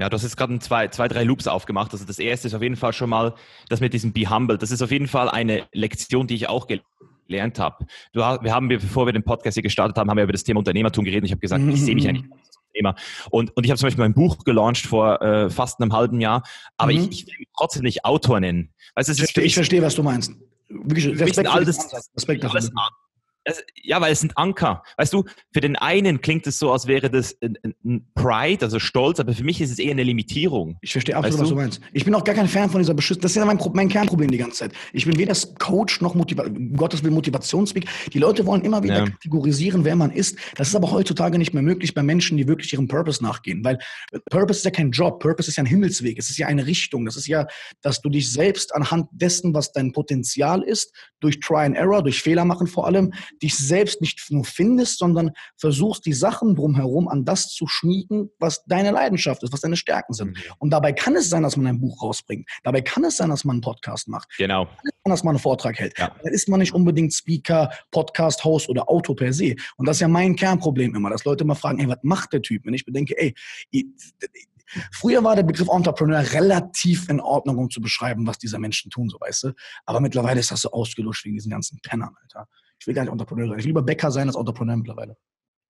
Ja, du hast jetzt gerade zwei, zwei, drei Loops aufgemacht. Also das erste ist auf jeden Fall schon mal das mit diesem Be Humble. Das ist auf jeden Fall eine Lektion, die ich auch gelernt habe. Du, wir haben, bevor wir den Podcast hier gestartet haben, haben wir über das Thema Unternehmertum geredet. Ich habe gesagt, ich sehe mich eigentlich als Unternehmer. Und, und ich habe zum Beispiel mein Buch gelauncht vor äh, fast einem halben Jahr, aber mhm. ich, ich will mich trotzdem nicht Autor nennen. Weißt, ich, verstehe, ich verstehe, was du meinst. Wirklich, Respekt, Respekt, Respekt dafür es, ja, weil es sind Anker. Weißt du, für den einen klingt es so, als wäre das ein, ein Pride, also Stolz, aber für mich ist es eher eine Limitierung. Ich verstehe absolut, weißt du? was du meinst. Ich bin auch gar kein Fan von dieser Beschützung. Das ist ja mein, mein, Kernproblem die ganze Zeit. Ich bin weder Coach noch Motiva Gottes will Motivationsweg. Die Leute wollen immer wieder ja. kategorisieren, wer man ist. Das ist aber heutzutage nicht mehr möglich bei Menschen, die wirklich ihrem Purpose nachgehen. Weil Purpose ist ja kein Job. Purpose ist ja ein Himmelsweg. Es ist ja eine Richtung. Das ist ja, dass du dich selbst anhand dessen, was dein Potenzial ist, durch Try and Error, durch Fehler machen vor allem, dich selbst nicht nur findest, sondern versuchst, die Sachen drumherum an das zu schmieden, was deine Leidenschaft ist, was deine Stärken sind. Mhm. Und dabei kann es sein, dass man ein Buch rausbringt. Dabei kann es sein, dass man einen Podcast macht. Genau. Kann es sein, dass man einen Vortrag hält. Ja. Dann ist man nicht unbedingt Speaker, Podcast-Host oder Auto per se. Und das ist ja mein Kernproblem immer, dass Leute immer fragen, ey, was macht der Typ? Wenn ich bedenke, ey, Früher war der Begriff Entrepreneur relativ in Ordnung, um zu beschreiben, was diese Menschen tun, so weißt du. Aber mittlerweile ist das so ausgelutscht wegen diesen ganzen Pennern, Alter. Ich will gar nicht Entrepreneur sein. Ich will lieber Bäcker sein als Entrepreneur mittlerweile.